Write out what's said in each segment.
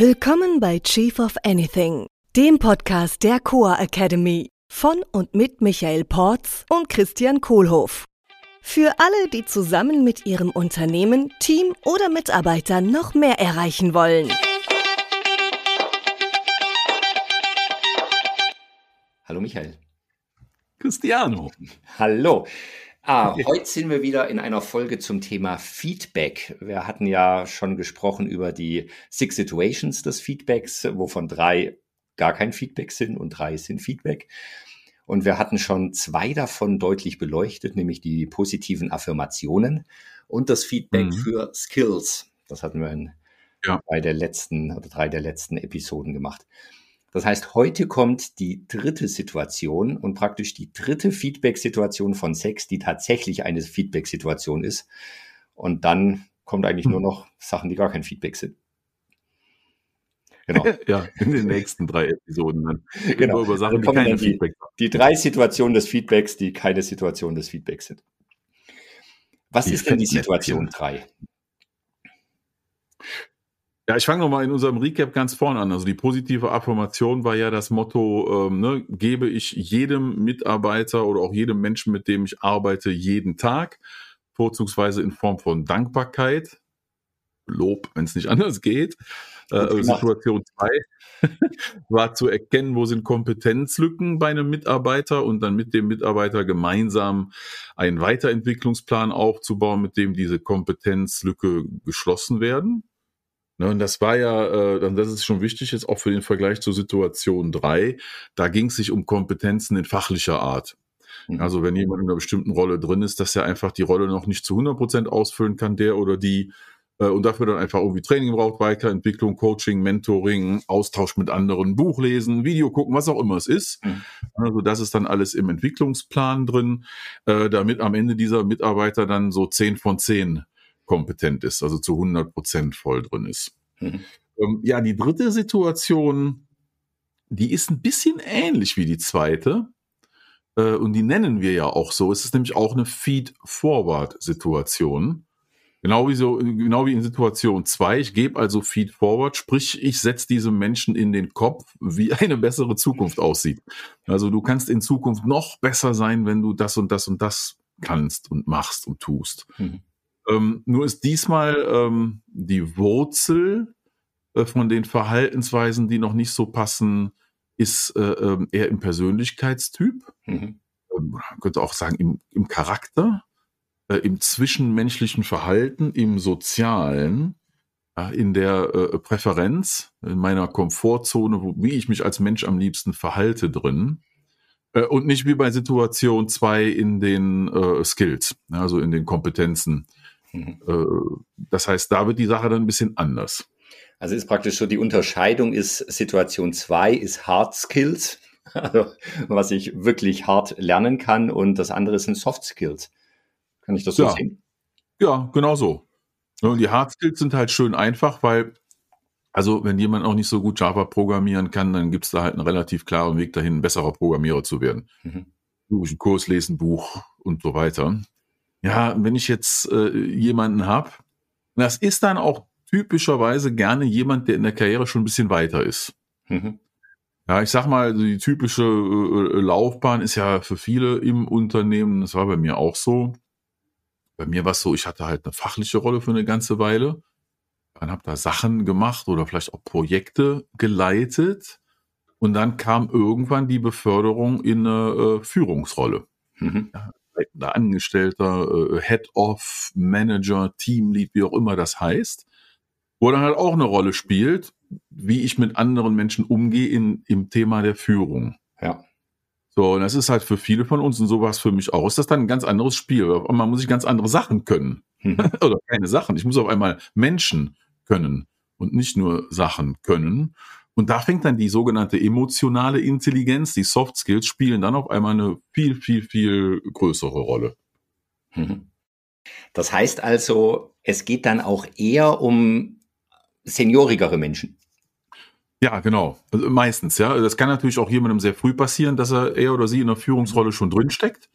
Willkommen bei Chief of Anything, dem Podcast der Coa Academy von und mit Michael Porz und Christian Kohlhoff. Für alle, die zusammen mit ihrem Unternehmen, Team oder Mitarbeitern noch mehr erreichen wollen. Hallo Michael. Cristiano. Hallo. Ah, heute sind wir wieder in einer Folge zum Thema Feedback. Wir hatten ja schon gesprochen über die Six Situations des Feedbacks, wovon drei gar kein Feedback sind und drei sind Feedback. Und wir hatten schon zwei davon deutlich beleuchtet, nämlich die positiven Affirmationen und das Feedback mhm. für Skills. Das hatten wir in ja. bei der letzten oder drei der letzten Episoden gemacht. Das heißt, heute kommt die dritte Situation und praktisch die dritte Feedback-Situation von sechs, die tatsächlich eine Feedback-Situation ist. Und dann kommt eigentlich hm. nur noch Sachen, die gar kein Feedback sind. Genau. ja, in den nächsten drei Episoden dann. Genau. Über Sachen, die keine die, Feedback haben. Die drei Situationen des Feedbacks, die keine Situation des Feedbacks sind. Was die ist denn die Situation drei? Ja, ich fange nochmal in unserem Recap ganz vorne an. Also die positive Affirmation war ja das Motto, ähm, ne, gebe ich jedem Mitarbeiter oder auch jedem Menschen, mit dem ich arbeite, jeden Tag, vorzugsweise in Form von Dankbarkeit, Lob, wenn es nicht anders geht. Äh, Situation zwei war zu erkennen, wo sind Kompetenzlücken bei einem Mitarbeiter und dann mit dem Mitarbeiter gemeinsam einen Weiterentwicklungsplan aufzubauen, mit dem diese Kompetenzlücke geschlossen werden. Ne, und das war ja, äh, das ist schon wichtig jetzt auch für den Vergleich zur Situation drei. Da ging es sich um Kompetenzen in fachlicher Art. Mhm. Also wenn jemand in einer bestimmten Rolle drin ist, dass er einfach die Rolle noch nicht zu 100 Prozent ausfüllen kann, der oder die, äh, und dafür dann einfach irgendwie Training braucht, Weiterentwicklung, Coaching, Mentoring, Austausch mit anderen, Buch lesen, Video gucken, was auch immer es ist. Mhm. Also das ist dann alles im Entwicklungsplan drin, äh, damit am Ende dieser Mitarbeiter dann so 10 von 10 kompetent ist, also zu 100 Prozent voll drin ist. Mhm. Ähm, ja, die dritte Situation, die ist ein bisschen ähnlich wie die zweite. Äh, und die nennen wir ja auch so. Es ist nämlich auch eine Feed-Forward-Situation. Genau wie, so, genau wie in Situation 2. Ich gebe also Feed-Forward, sprich, ich setze diesem Menschen in den Kopf, wie eine bessere Zukunft aussieht. Also du kannst in Zukunft noch besser sein, wenn du das und das und das kannst und machst und tust. Mhm. Ähm, nur ist diesmal ähm, die Wurzel äh, von den Verhaltensweisen, die noch nicht so passen, ist äh, äh, eher im Persönlichkeitstyp. Mhm. Ähm, man könnte auch sagen im, im Charakter, äh, im zwischenmenschlichen Verhalten, im sozialen, in der äh, Präferenz, in meiner Komfortzone, wo, wie ich mich als Mensch am liebsten verhalte drin. Äh, und nicht wie bei Situation 2 in den Skills, also in den Kompetenzen Mhm. Äh, das heißt, da wird die Sache dann ein bisschen anders. Also ist praktisch so, die Unterscheidung ist, Situation 2 ist Hard Skills, also was ich wirklich hart lernen kann und das andere sind Soft Skills. Kann ich das so ja. sehen? Ja, genau so. Und die Hard Skills sind halt schön einfach, weil, also wenn jemand auch nicht so gut Java programmieren kann, dann gibt es da halt einen relativ klaren Weg dahin, ein besserer Programmierer zu werden. Mhm. Durch einen Kurs lesen, Buch und so weiter ja, wenn ich jetzt äh, jemanden habe, das ist dann auch typischerweise gerne jemand, der in der Karriere schon ein bisschen weiter ist. Mhm. Ja, ich sag mal, die typische äh, Laufbahn ist ja für viele im Unternehmen, das war bei mir auch so. Bei mir war es so, ich hatte halt eine fachliche Rolle für eine ganze Weile. Dann habe da Sachen gemacht oder vielleicht auch Projekte geleitet. Und dann kam irgendwann die Beförderung in eine äh, Führungsrolle. Mhm. Ja, leitender Angestellter, äh, Head-Off, Manager, Teamlead, wie auch immer das heißt, wo dann halt auch eine Rolle spielt, wie ich mit anderen Menschen umgehe in, im Thema der Führung. Ja. So, und das ist halt für viele von uns und sowas für mich auch. Ist das dann ein ganz anderes Spiel? Man muss sich ganz andere Sachen können. Hm. Oder keine Sachen. Ich muss auf einmal Menschen können und nicht nur Sachen können. Und da fängt dann die sogenannte emotionale Intelligenz, die Soft Skills spielen dann auf einmal eine viel, viel, viel größere Rolle. Mhm. Das heißt also, es geht dann auch eher um seniorigere Menschen. Ja, genau. Also meistens, ja. Das kann natürlich auch jemandem sehr früh passieren, dass er er oder sie in der Führungsrolle schon drinsteckt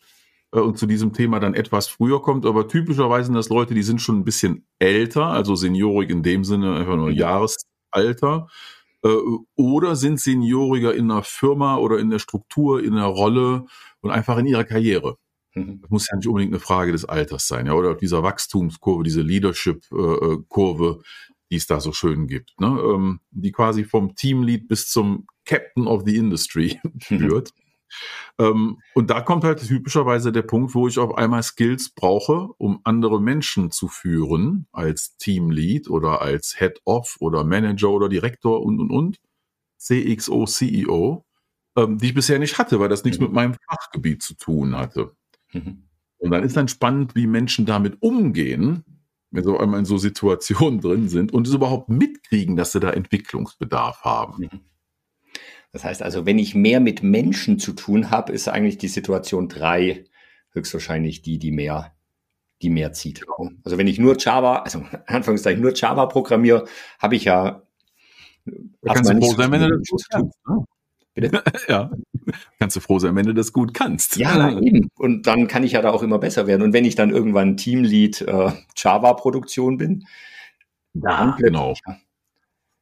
äh, und zu diesem Thema dann etwas früher kommt. Aber typischerweise sind das Leute, die sind schon ein bisschen älter, also seniorig in dem Sinne, einfach nur mhm. Äh, oder sind senioriger in einer Firma oder in der Struktur, in der Rolle und einfach in ihrer Karriere. Mhm. Das muss ja nicht unbedingt eine Frage des Alters sein, ja, oder dieser Wachstumskurve, diese Leadership-Kurve, die es da so schön gibt, ne? Ähm, die quasi vom Teamlead bis zum Captain of the Industry führt. Ähm, und da kommt halt typischerweise der Punkt, wo ich auf einmal Skills brauche, um andere Menschen zu führen, als Teamlead oder als Head-Off oder Manager oder Direktor und, und, und, CXO, CEO, ähm, die ich bisher nicht hatte, weil das nichts mhm. mit meinem Fachgebiet zu tun hatte. Mhm. Und dann ist dann spannend, wie Menschen damit umgehen, wenn sie auf einmal in so Situationen drin sind und es überhaupt mitkriegen, dass sie da Entwicklungsbedarf haben. Mhm. Das heißt also, wenn ich mehr mit Menschen zu tun habe, ist eigentlich die Situation drei höchstwahrscheinlich die, die mehr, die mehr zieht. Also wenn ich nur Java, also Anführungszeichen nur Java programmiere, habe ich ja da kannst du froh sein, wenn du das gut kannst. Ne? Bitte? ja, kannst du froh sein, wenn du das gut kannst. Ja, eben. Und dann kann ich ja da auch immer besser werden. Und wenn ich dann irgendwann Teamlead äh, Java-Produktion bin, dann genau. Ja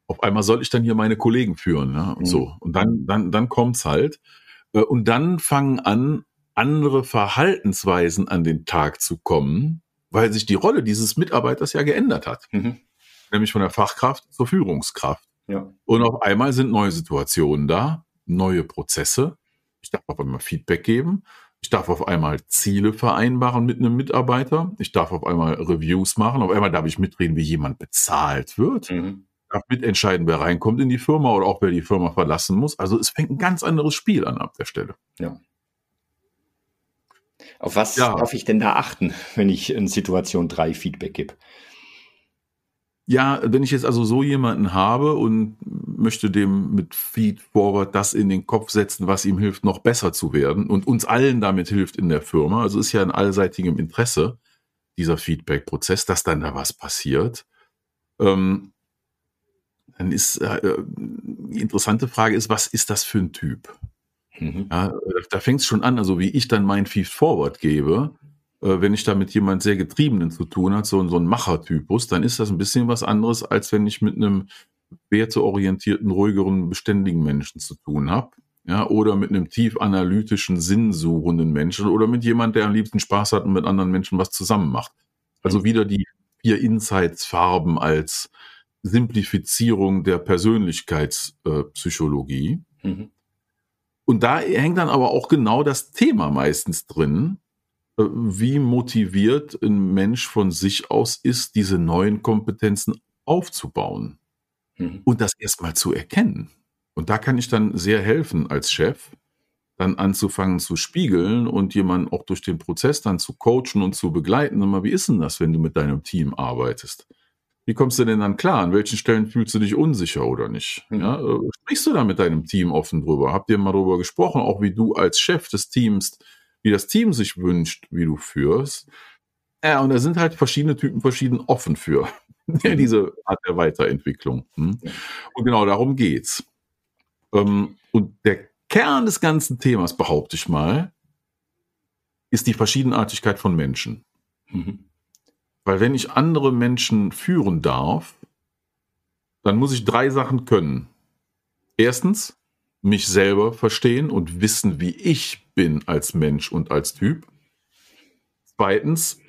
auf einmal soll ich dann hier meine Kollegen führen, ne? Und mhm. so. Und dann, dann, dann kommt's halt. Äh, und dann fangen an, andere Verhaltensweisen an den Tag zu kommen, weil sich die Rolle dieses Mitarbeiters ja geändert hat. Mhm. Nämlich von der Fachkraft zur Führungskraft. Ja. Und auf einmal sind neue Situationen da, neue Prozesse. Ich darf auf einmal Feedback geben. Ich darf auf einmal Ziele vereinbaren mit einem Mitarbeiter. Ich darf auf einmal Reviews machen. Auf einmal darf ich mitreden, wie jemand bezahlt wird. Mhm darf mitentscheiden, wer reinkommt in die Firma oder auch wer die Firma verlassen muss. Also es fängt ein ganz anderes Spiel an ab der Stelle. Ja. Auf was ja. darf ich denn da achten, wenn ich in Situation 3 Feedback gebe? Ja, wenn ich jetzt also so jemanden habe und möchte dem mit Feed Forward das in den Kopf setzen, was ihm hilft, noch besser zu werden und uns allen damit hilft in der Firma, also ist ja in allseitigem Interesse dieser Feedback-Prozess, dass dann da was passiert. Ähm, dann ist äh, die interessante Frage ist, was ist das für ein Typ? Mhm. Ja, da fängt es schon an, also wie ich dann mein Feed Forward gebe, äh, wenn ich da mit jemand sehr Getriebenen zu tun hat, so, so ein Machertypus, dann ist das ein bisschen was anderes, als wenn ich mit einem werteorientierten, ruhigeren, beständigen Menschen zu tun habe. Ja, oder mit einem tief analytischen, sinnsuchenden Menschen oder mit jemand, der am liebsten Spaß hat und mit anderen Menschen was zusammen macht. Also mhm. wieder die vier Insights-Farben als Simplifizierung der Persönlichkeitspsychologie. Äh, mhm. Und da hängt dann aber auch genau das Thema meistens drin, äh, wie motiviert ein Mensch von sich aus ist, diese neuen Kompetenzen aufzubauen mhm. und das erstmal zu erkennen. Und da kann ich dann sehr helfen als Chef, dann anzufangen zu spiegeln und jemanden auch durch den Prozess dann zu coachen und zu begleiten. Und mal, wie ist denn das, wenn du mit deinem Team arbeitest? Wie kommst du denn dann klar? An welchen Stellen fühlst du dich unsicher oder nicht? Mhm. Ja, äh, sprichst du da mit deinem Team offen drüber? Habt ihr mal drüber gesprochen, auch wie du als Chef des Teams, wie das Team sich wünscht, wie du führst? Ja, und da sind halt verschiedene Typen verschieden offen für mhm. diese Art der Weiterentwicklung. Hm? Und genau darum geht's. Ähm, und der Kern des ganzen Themas, behaupte ich mal, ist die Verschiedenartigkeit von Menschen. Weil wenn ich andere Menschen führen darf, dann muss ich drei Sachen können. Erstens, mich selber verstehen und wissen, wie ich bin als Mensch und als Typ. Zweitens,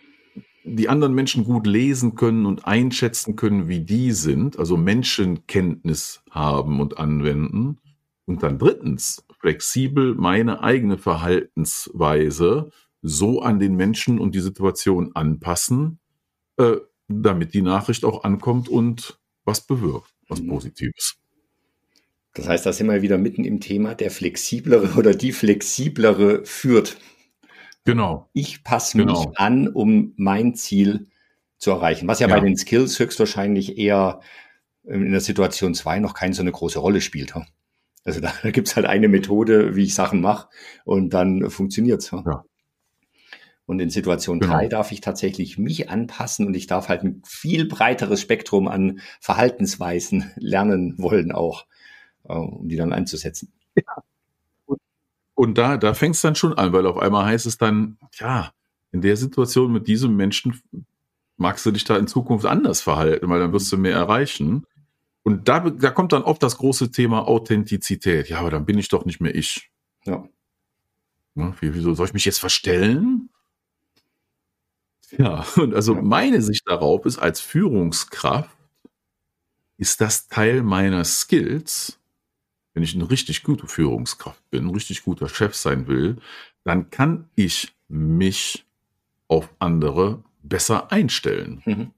die anderen Menschen gut lesen können und einschätzen können, wie die sind, also Menschenkenntnis haben und anwenden. Und dann drittens, flexibel meine eigene Verhaltensweise so an den Menschen und die Situation anpassen, äh, damit die Nachricht auch ankommt und was bewirkt, was mhm. Positives. Das heißt, da sind wir wieder mitten im Thema, der flexiblere oder die flexiblere führt. Genau. Ich passe genau. mich an, um mein Ziel zu erreichen. Was ja, ja, bei den Skills höchstwahrscheinlich eher in der Situation 2 noch keine so eine große Rolle spielt. Also da, da gibt es halt eine Methode, wie ich Sachen mache und dann funktioniert es. Ja. Und in Situation genau. drei darf ich tatsächlich mich anpassen und ich darf halt ein viel breiteres Spektrum an Verhaltensweisen lernen wollen auch, äh, um die dann einzusetzen. Ja. Und, und da, da fängt es dann schon an, weil auf einmal heißt es dann, ja, in der Situation mit diesem Menschen magst du dich da in Zukunft anders verhalten, weil dann wirst du mehr erreichen. Und da, da kommt dann oft das große Thema Authentizität. Ja, aber dann bin ich doch nicht mehr ich. Ja. ja wieso soll ich mich jetzt verstellen? Ja, und also meine Sicht darauf ist, als Führungskraft ist das Teil meiner Skills. Wenn ich eine richtig gute Führungskraft bin, ein richtig guter Chef sein will, dann kann ich mich auf andere besser einstellen. Mhm.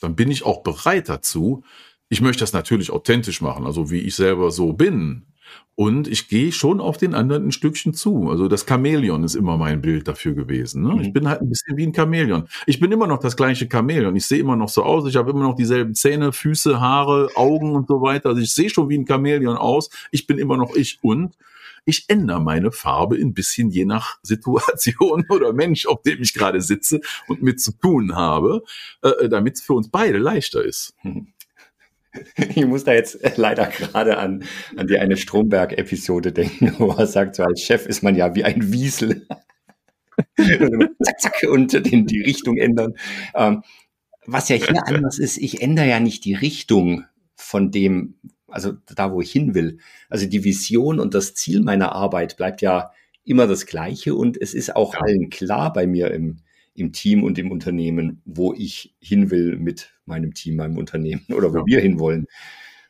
Dann bin ich auch bereit dazu. Ich möchte das natürlich authentisch machen, also wie ich selber so bin. Und ich gehe schon auf den anderen ein Stückchen zu. Also das Chamäleon ist immer mein Bild dafür gewesen. Ne? Mhm. Ich bin halt ein bisschen wie ein Chamäleon. Ich bin immer noch das gleiche Chamäleon. Ich sehe immer noch so aus. Ich habe immer noch dieselben Zähne, Füße, Haare, Augen und so weiter. Also ich sehe schon wie ein Chamäleon aus. Ich bin immer noch ich und ich ändere meine Farbe ein bisschen je nach Situation oder Mensch, auf dem ich gerade sitze und mit zu tun habe, äh, damit es für uns beide leichter ist. Ich muss da jetzt leider gerade an, an die eine Stromberg-Episode denken, wo er sagt, so als Chef ist man ja wie ein Wiesel. zack, zack, und den, die Richtung ändern. Ähm, was ja hier anders ist, ich ändere ja nicht die Richtung von dem, also da, wo ich hin will. Also die Vision und das Ziel meiner Arbeit bleibt ja immer das gleiche und es ist auch ja. allen klar bei mir im, im Team und im Unternehmen, wo ich hin will mit meinem Team, meinem Unternehmen oder wo ja. wir hinwollen.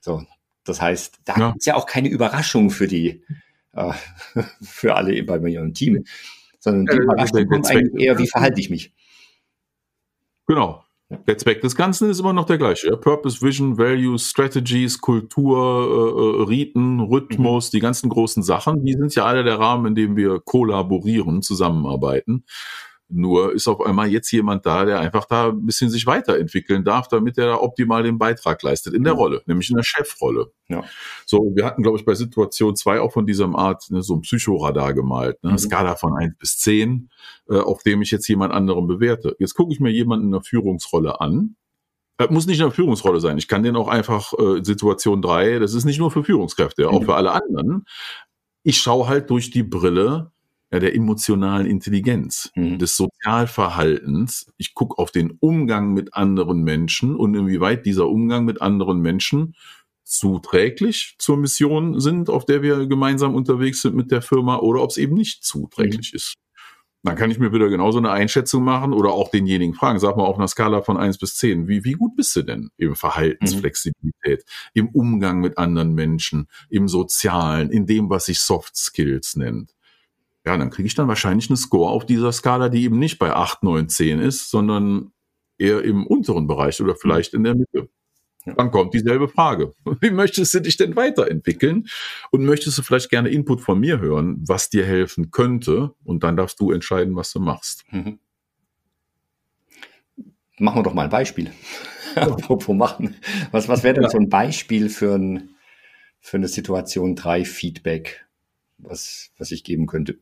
So, das heißt, da ja. ist ja auch keine Überraschung für die, äh, für alle bei mir im Team, sondern die Überraschung kommt eigentlich eher, wie verhalte ich mich? Genau. Der Zweck des Ganzen ist immer noch der gleiche. Ja? Purpose, Vision, Values, Strategies, Kultur, äh, äh Riten, Rhythmus, mhm. die ganzen großen Sachen, die sind ja alle der Rahmen, in dem wir kollaborieren, zusammenarbeiten. Nur ist auf einmal jetzt jemand da, der einfach da ein bisschen sich weiterentwickeln darf, damit er da optimal den Beitrag leistet in der ja. Rolle, nämlich in der Chefrolle. Ja. So, wir hatten, glaube ich, bei Situation zwei auch von diesem Art ne, so ein Psychoradar gemalt, ne, mhm. Skala von eins bis zehn, äh, auf dem ich jetzt jemand anderen bewerte. Jetzt gucke ich mir jemanden in der Führungsrolle an. Äh, muss nicht in der Führungsrolle sein. Ich kann den auch einfach äh, Situation drei. das ist nicht nur für Führungskräfte, auch mhm. für alle anderen. Ich schaue halt durch die Brille ja, der emotionalen Intelligenz, mhm. des Sozialverhaltens. Ich gucke auf den Umgang mit anderen Menschen und inwieweit dieser Umgang mit anderen Menschen zuträglich zur Mission sind, auf der wir gemeinsam unterwegs sind mit der Firma, oder ob es eben nicht zuträglich mhm. ist. Dann kann ich mir wieder genauso eine Einschätzung machen oder auch denjenigen fragen, sag mal auf einer Skala von eins bis zehn, wie, wie gut bist du denn im Verhaltensflexibilität, mhm. im Umgang mit anderen Menschen, im Sozialen, in dem, was sich Soft Skills nennt? Ja, dann kriege ich dann wahrscheinlich einen Score auf dieser Skala, die eben nicht bei 8, 9, 10 ist, sondern eher im unteren Bereich oder vielleicht in der Mitte. Dann kommt dieselbe Frage. Wie möchtest du dich denn weiterentwickeln? Und möchtest du vielleicht gerne Input von mir hören, was dir helfen könnte? Und dann darfst du entscheiden, was du machst. Mhm. Machen wir doch mal ein Beispiel. Apropos machen. Was, was wäre denn ja. so ein Beispiel für, ein, für eine Situation 3 Feedback, was, was ich geben könnte?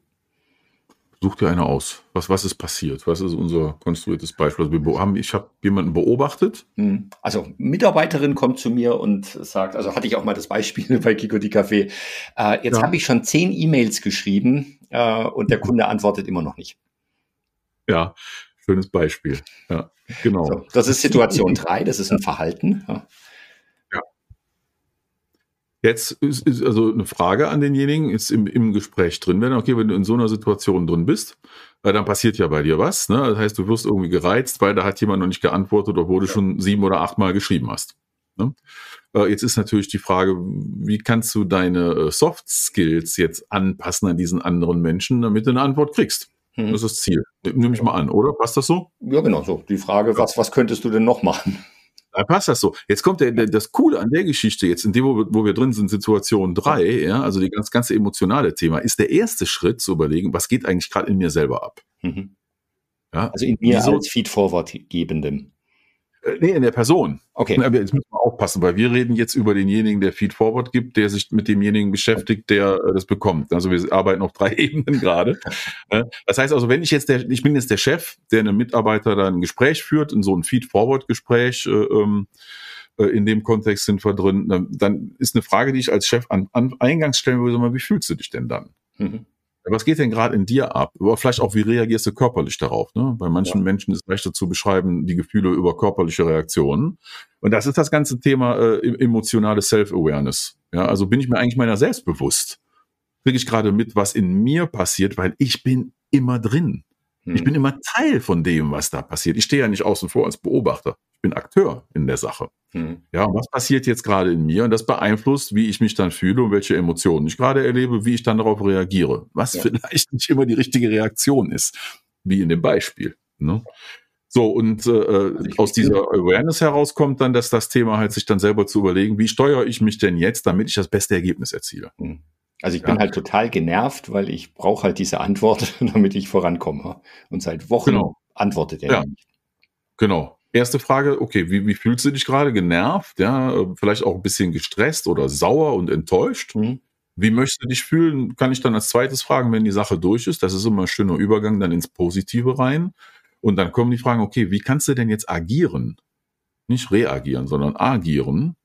Such dir eine aus. Was, was ist passiert? Was ist unser konstruiertes Beispiel? Also wir haben, ich habe jemanden beobachtet. Hm. Also Mitarbeiterin kommt zu mir und sagt, also hatte ich auch mal das Beispiel bei Kiko die Café. Äh, jetzt ja. habe ich schon zehn E-Mails geschrieben äh, und der Kunde antwortet immer noch nicht. Ja, schönes Beispiel. Ja, genau. So, das ist Situation drei. Das ist ein Verhalten. Ja. Jetzt ist, ist also eine Frage an denjenigen, ist im, im Gespräch drin, wenn, okay, wenn du in so einer Situation drin bist, äh, dann passiert ja bei dir was. Ne? Das heißt, du wirst irgendwie gereizt, weil da hat jemand noch nicht geantwortet, obwohl du schon sieben oder acht Mal geschrieben hast. Ne? Äh, jetzt ist natürlich die Frage, wie kannst du deine äh, Soft Skills jetzt anpassen an diesen anderen Menschen, damit du eine Antwort kriegst? Hm. Das ist das Ziel. Nehme ich mal an, oder? Passt das so? Ja, genau so. Die Frage, was, was könntest du denn noch machen? Da passt das so. Jetzt kommt der, der, das Coole an der Geschichte, jetzt in dem, wo wir, wo wir drin sind, Situation drei, ja, also die ganz, ganze emotionale Thema, ist der erste Schritt zu überlegen, was geht eigentlich gerade in mir selber ab. Mhm. Ja? Also in mir Wieso? als Feed-Forward-Gebendem. Äh, nee, in der Person. Okay. Aber jetzt müssen wir aufpassen, weil wir reden jetzt über denjenigen, der Feed Forward gibt, der sich mit demjenigen beschäftigt, der äh, das bekommt. Also wir arbeiten auf drei Ebenen gerade. das heißt also, wenn ich jetzt der, ich bin jetzt der Chef, der einem Mitarbeiter dann ein Gespräch führt, in so ein Feed Forward Gespräch, äh, ähm, äh, in dem Kontext sind wir drin, dann ist eine Frage, die ich als Chef an, an Eingangs stellen würde, wie fühlst du dich denn dann? Mhm. Was geht denn gerade in dir ab? Oder vielleicht auch, wie reagierst du körperlich darauf? Ne? Bei manchen ja. Menschen ist leichter zu beschreiben, die Gefühle über körperliche Reaktionen. Und das ist das ganze Thema äh, emotionale Self-Awareness. Ja, also bin ich mir eigentlich meiner selbst bewusst? Kriege ich gerade mit, was in mir passiert, weil ich bin immer drin. Ich bin hm. immer Teil von dem, was da passiert. Ich stehe ja nicht außen vor als Beobachter. Ich bin Akteur in der Sache. Hm. Ja, was passiert jetzt gerade in mir? Und das beeinflusst, wie ich mich dann fühle und welche Emotionen ich gerade erlebe, wie ich dann darauf reagiere. Was ja. vielleicht nicht immer die richtige Reaktion ist, wie in dem Beispiel. Ne? So, und äh, also aus dieser Awareness herauskommt dann, dass das Thema halt sich dann selber zu überlegen, wie steuere ich mich denn jetzt, damit ich das beste Ergebnis erziele. Hm. Also ich ja. bin halt total genervt, weil ich brauche halt diese Antwort, damit ich vorankomme. Und seit Wochen genau. antwortet er ja. nicht. Genau. Erste Frage, okay, wie, wie fühlst du dich gerade? Genervt, ja, vielleicht auch ein bisschen gestresst oder sauer und enttäuscht. Mhm. Wie möchtest du dich fühlen? Kann ich dann als zweites fragen, wenn die Sache durch ist. Das ist immer ein schöner Übergang dann ins Positive rein. Und dann kommen die Fragen, okay, wie kannst du denn jetzt agieren? Nicht reagieren, sondern agieren,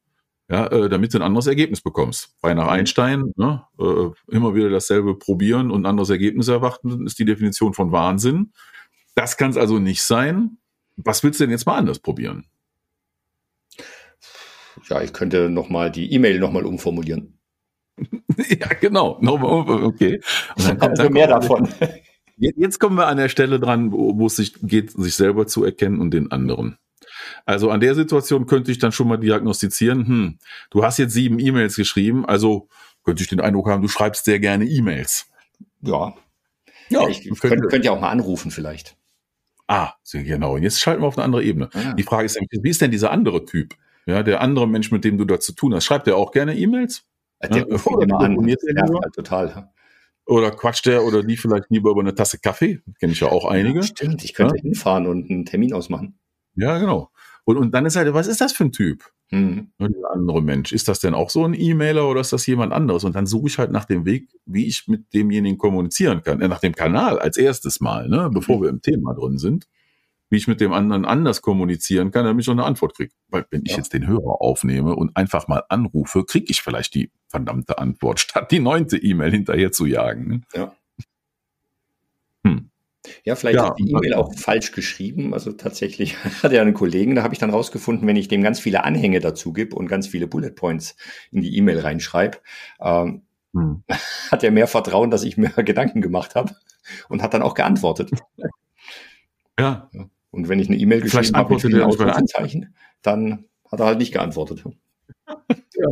ja, äh, damit du ein anderes Ergebnis bekommst. Bei nach mhm. Einstein, ne, äh, immer wieder dasselbe probieren und ein anderes Ergebnis erwarten, ist die Definition von Wahnsinn. Das kann es also nicht sein. Was willst du denn jetzt mal anders probieren? Ja, ich könnte nochmal die E-Mail nochmal umformulieren. ja, genau. Okay. Und dann kommt, also mehr davon. Jetzt kommen wir an der Stelle dran, wo es sich geht, sich selber zu erkennen und den anderen. Also an der Situation könnte ich dann schon mal diagnostizieren, hm, du hast jetzt sieben E-Mails geschrieben, also könnte ich den Eindruck haben, du schreibst sehr gerne E-Mails. Ja. Ja, ich könnte, könnte ja auch mal anrufen vielleicht. Ah, sehr genau. Und jetzt schalten wir auf eine andere Ebene. Ah. Die Frage ist, wie ist denn dieser andere Typ? Ja, der andere Mensch, mit dem du da zu tun hast, schreibt der auch gerne E-Mails? Der ja, ruft immer an. Halt total. Oder quatscht der oder die vielleicht lieber über eine Tasse Kaffee? Kenne ich ja auch einige. Ja, stimmt, ich könnte ja? hinfahren und einen Termin ausmachen. Ja, genau. Und, und dann ist halt, was ist das für ein Typ? Mhm. Der andere Mensch. Ist das denn auch so ein E-Mailer oder ist das jemand anderes? Und dann suche ich halt nach dem Weg, wie ich mit demjenigen kommunizieren kann. Äh, nach dem Kanal als erstes Mal, ne? bevor mhm. wir im Thema drin sind. Wie ich mit dem anderen anders kommunizieren kann, damit ich auch eine Antwort kriege. Weil wenn ich jetzt den Hörer aufnehme und einfach mal anrufe, kriege ich vielleicht die verdammte Antwort, statt die neunte E-Mail hinterher zu jagen. Ne? Ja. Ja, vielleicht ja, die E-Mail auch falsch geschrieben. Also tatsächlich hat er einen Kollegen, da habe ich dann rausgefunden, wenn ich dem ganz viele Anhänge dazu gebe und ganz viele Bullet Points in die E-Mail reinschreibe, ähm, hm. hat er mehr Vertrauen, dass ich mir Gedanken gemacht habe und hat dann auch geantwortet. Ja. Und wenn ich eine E-Mail geschrieben habe mit vielen Ausrufezeichen, dann hat er halt nicht geantwortet. Ja.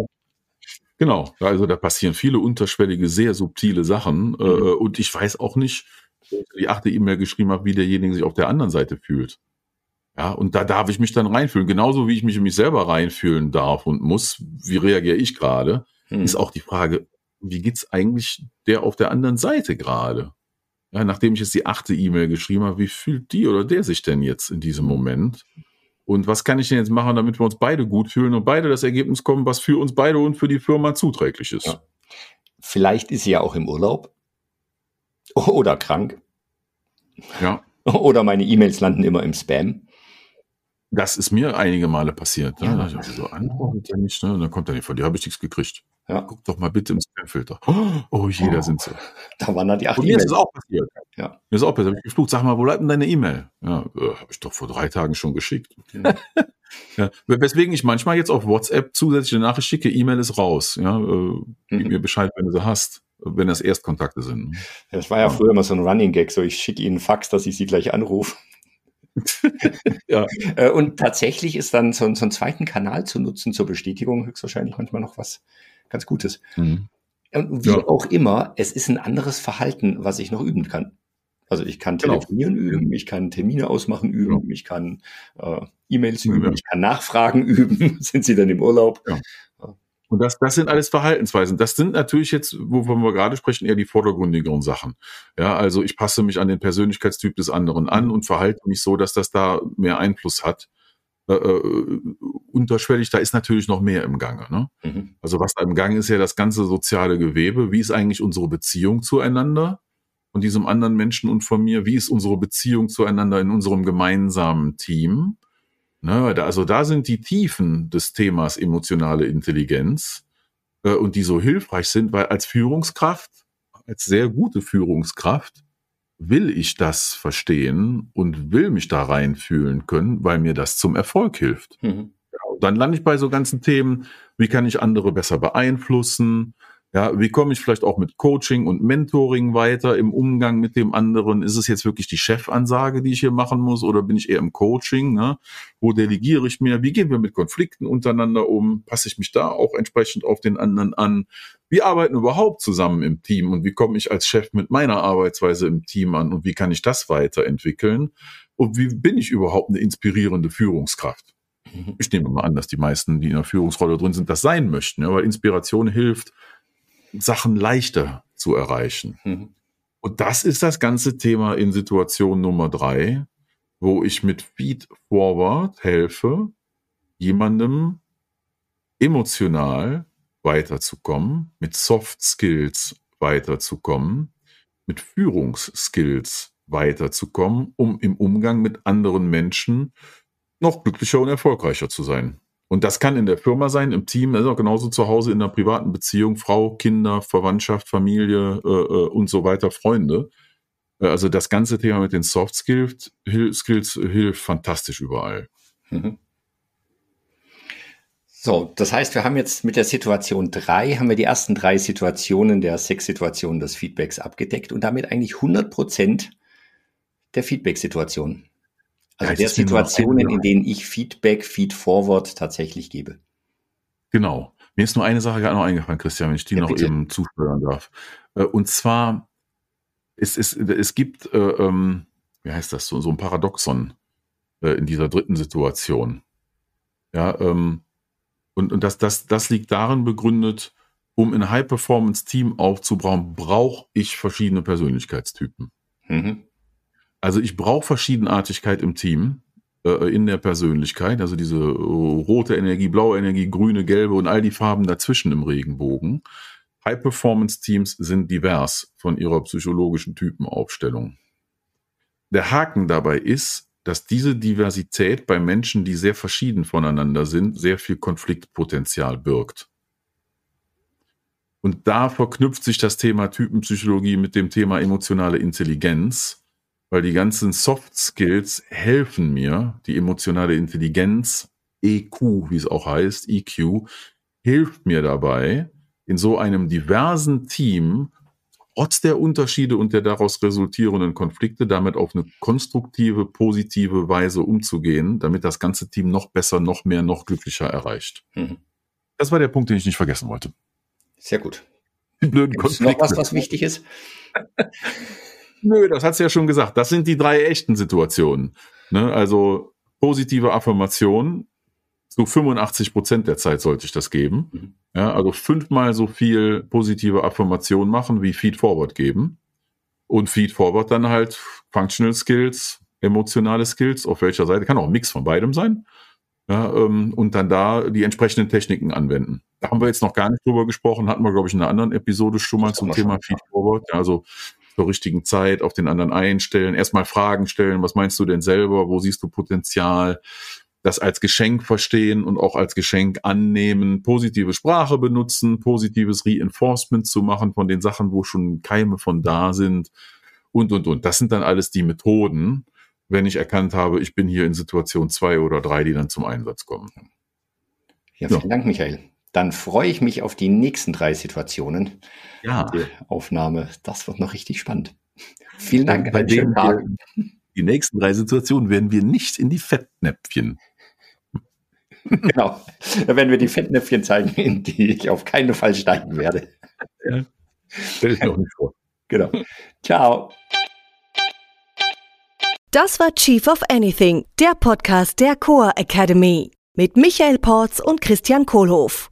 Genau, also da passieren viele unterschwellige, sehr subtile Sachen. Äh, mhm. und ich weiß auch nicht, die achte E-Mail geschrieben habe, wie derjenige sich auf der anderen Seite fühlt. Ja, und da darf ich mich dann reinfühlen. Genauso wie ich mich in mich selber reinfühlen darf und muss, wie reagiere ich gerade, hm. ist auch die Frage, wie geht's eigentlich der auf der anderen Seite gerade? Ja, nachdem ich jetzt die achte E-Mail geschrieben habe, wie fühlt die oder der sich denn jetzt in diesem Moment? Und was kann ich denn jetzt machen, damit wir uns beide gut fühlen und beide das Ergebnis kommen, was für uns beide und für die Firma zuträglich ist? Ja. Vielleicht ist sie ja auch im Urlaub oder krank. Ja. Oder meine E-Mails landen immer im Spam. Das ist mir einige Male passiert. Ne? Ja. Da ich so antwortet er nicht, ne? Dann kommt er nicht von dir, habe ich nichts gekriegt. Ja. Guck doch mal bitte im Spam-Filter. Oh, jeder oh, sind sie. Da waren da die acht E-Mails. Mir ist es auch passiert. Ja. Mir ist auch passiert. Hab ich geflucht. Sag mal, wo bleibt denn deine E-Mail? Ja, äh, habe ich doch vor drei Tagen schon geschickt. Ja. ja. Weswegen ich manchmal jetzt auf WhatsApp zusätzliche Nachricht schicke, E-Mail ist raus. Ja, äh, gib mhm. mir Bescheid, wenn du sie hast wenn das Erstkontakte sind. Ne? Das war ja, ja. früher immer so ein Running Gag, so ich schicke Ihnen Fax, dass ich Sie gleich anrufe. ja. Äh, und tatsächlich ist dann so, so einen zweiten Kanal zu nutzen zur Bestätigung höchstwahrscheinlich manchmal noch was ganz Gutes. Mhm. Und wie ja. auch immer, es ist ein anderes Verhalten, was ich noch üben kann. Also ich kann genau. telefonieren genau. üben, ich kann Termine ausmachen üben, genau. ich kann äh, E-Mails üben, ja. ich kann Nachfragen üben. Sind Sie denn im Urlaub? Und das, das sind alles Verhaltensweisen. Das sind natürlich jetzt, wovon wir gerade sprechen, eher die vordergründigeren Sachen. Ja, also ich passe mich an den Persönlichkeitstyp des anderen an und verhalte mich so, dass das da mehr Einfluss hat. Äh, äh, unterschwellig, da ist natürlich noch mehr im Gange. Ne? Mhm. Also was da im Gange ist ja das ganze soziale Gewebe. Wie ist eigentlich unsere Beziehung zueinander? Von diesem anderen Menschen und von mir? Wie ist unsere Beziehung zueinander in unserem gemeinsamen Team? Ne, also da sind die Tiefen des Themas emotionale Intelligenz äh, und die so hilfreich sind, weil als Führungskraft als sehr gute Führungskraft will ich das verstehen und will mich da reinfühlen können, weil mir das zum Erfolg hilft. Mhm. Ja, dann lande ich bei so ganzen Themen, wie kann ich andere besser beeinflussen? Ja, wie komme ich vielleicht auch mit Coaching und Mentoring weiter im Umgang mit dem anderen? Ist es jetzt wirklich die Chefansage, die ich hier machen muss, oder bin ich eher im Coaching? Ne? Wo delegiere ich mir? Wie gehen wir mit Konflikten untereinander um? Passe ich mich da auch entsprechend auf den anderen an? Wie arbeiten überhaupt zusammen im Team und wie komme ich als Chef mit meiner Arbeitsweise im Team an und wie kann ich das weiterentwickeln? Und wie bin ich überhaupt eine inspirierende Führungskraft? Mhm. Ich nehme mal an, dass die meisten, die in der Führungsrolle drin sind, das sein möchten, ja, weil Inspiration hilft, Sachen leichter zu erreichen. Mhm. Und das ist das ganze Thema in Situation Nummer drei, wo ich mit Feed Forward helfe, jemandem emotional weiterzukommen, mit Soft Skills weiterzukommen, mit Führungsskills weiterzukommen, um im Umgang mit anderen Menschen noch glücklicher und erfolgreicher zu sein. Und das kann in der Firma sein, im Team, also genauso zu Hause in der privaten Beziehung, Frau, Kinder, Verwandtschaft, Familie äh, äh, und so weiter, Freunde. Äh, also das ganze Thema mit den Soft Skills, Skills hilft fantastisch überall. Mhm. So, das heißt, wir haben jetzt mit der Situation drei, haben wir die ersten drei Situationen der sechs Situationen des Feedbacks abgedeckt und damit eigentlich 100 Prozent der Feedback-Situation. Also ja, der Situationen, in denen ich Feedback, Feedforward tatsächlich gebe. Genau. Mir ist nur eine Sache gerade noch eingefallen, Christian, wenn ich die ja, noch bitte. eben zusteuern darf. Äh, und zwar, es, es, es gibt, äh, ähm, wie heißt das, so, so ein Paradoxon äh, in dieser dritten Situation. Ja, ähm, und, und das, das, das liegt darin begründet, um ein High-Performance-Team aufzubauen, brauche ich verschiedene Persönlichkeitstypen. Mhm. Also ich brauche Verschiedenartigkeit im Team, äh, in der Persönlichkeit, also diese äh, rote Energie, blaue Energie, grüne, gelbe und all die Farben dazwischen im Regenbogen. High-Performance-Teams sind divers von ihrer psychologischen Typenaufstellung. Der Haken dabei ist, dass diese Diversität bei Menschen, die sehr verschieden voneinander sind, sehr viel Konfliktpotenzial birgt. Und da verknüpft sich das Thema Typenpsychologie mit dem Thema emotionale Intelligenz, weil die ganzen Soft Skills helfen mir, die emotionale Intelligenz, EQ, wie es auch heißt, EQ, hilft mir dabei, in so einem diversen Team trotz der Unterschiede und der daraus resultierenden Konflikte damit auf eine konstruktive, positive Weise umzugehen, damit das ganze Team noch besser, noch mehr, noch glücklicher erreicht. Mhm. Das war der Punkt, den ich nicht vergessen wollte. Sehr gut. Die blöden Konflikte. Noch was, was wichtig ist? Nö, das hat's ja schon gesagt. Das sind die drei echten Situationen. Ne? Also positive Affirmation. Zu 85 Prozent der Zeit sollte ich das geben. Mhm. Ja, also fünfmal so viel positive Affirmation machen wie Feed Forward geben. Und Feed Forward dann halt Functional Skills, emotionale Skills, auf welcher Seite, kann auch ein Mix von beidem sein. Ja, ähm, und dann da die entsprechenden Techniken anwenden. Da haben wir jetzt noch gar nicht drüber gesprochen, hatten wir, glaube ich, in einer anderen Episode schon mal zum Thema Feed Forward. Also zur richtigen Zeit auf den anderen einstellen, erstmal Fragen stellen, was meinst du denn selber, wo siehst du Potenzial, das als Geschenk verstehen und auch als Geschenk annehmen, positive Sprache benutzen, positives Reinforcement zu machen von den Sachen, wo schon Keime von da sind und, und, und. Das sind dann alles die Methoden, wenn ich erkannt habe, ich bin hier in Situation zwei oder drei, die dann zum Einsatz kommen. Ja, vielen ja. Dank, Michael. Dann freue ich mich auf die nächsten drei Situationen. Ja. Die Aufnahme, das wird noch richtig spannend. Vielen Dank. Bei dem Tag. Die nächsten drei Situationen werden wir nicht in die Fettnäpfchen. Genau. Da werden wir die Fettnäpfchen zeigen, in die ich auf keinen Fall steigen werde. Ja. Stell ich mir auch nicht vor. Genau. Ciao. Das war Chief of Anything, der Podcast der Coa Academy mit Michael Porz und Christian Kohlhoff.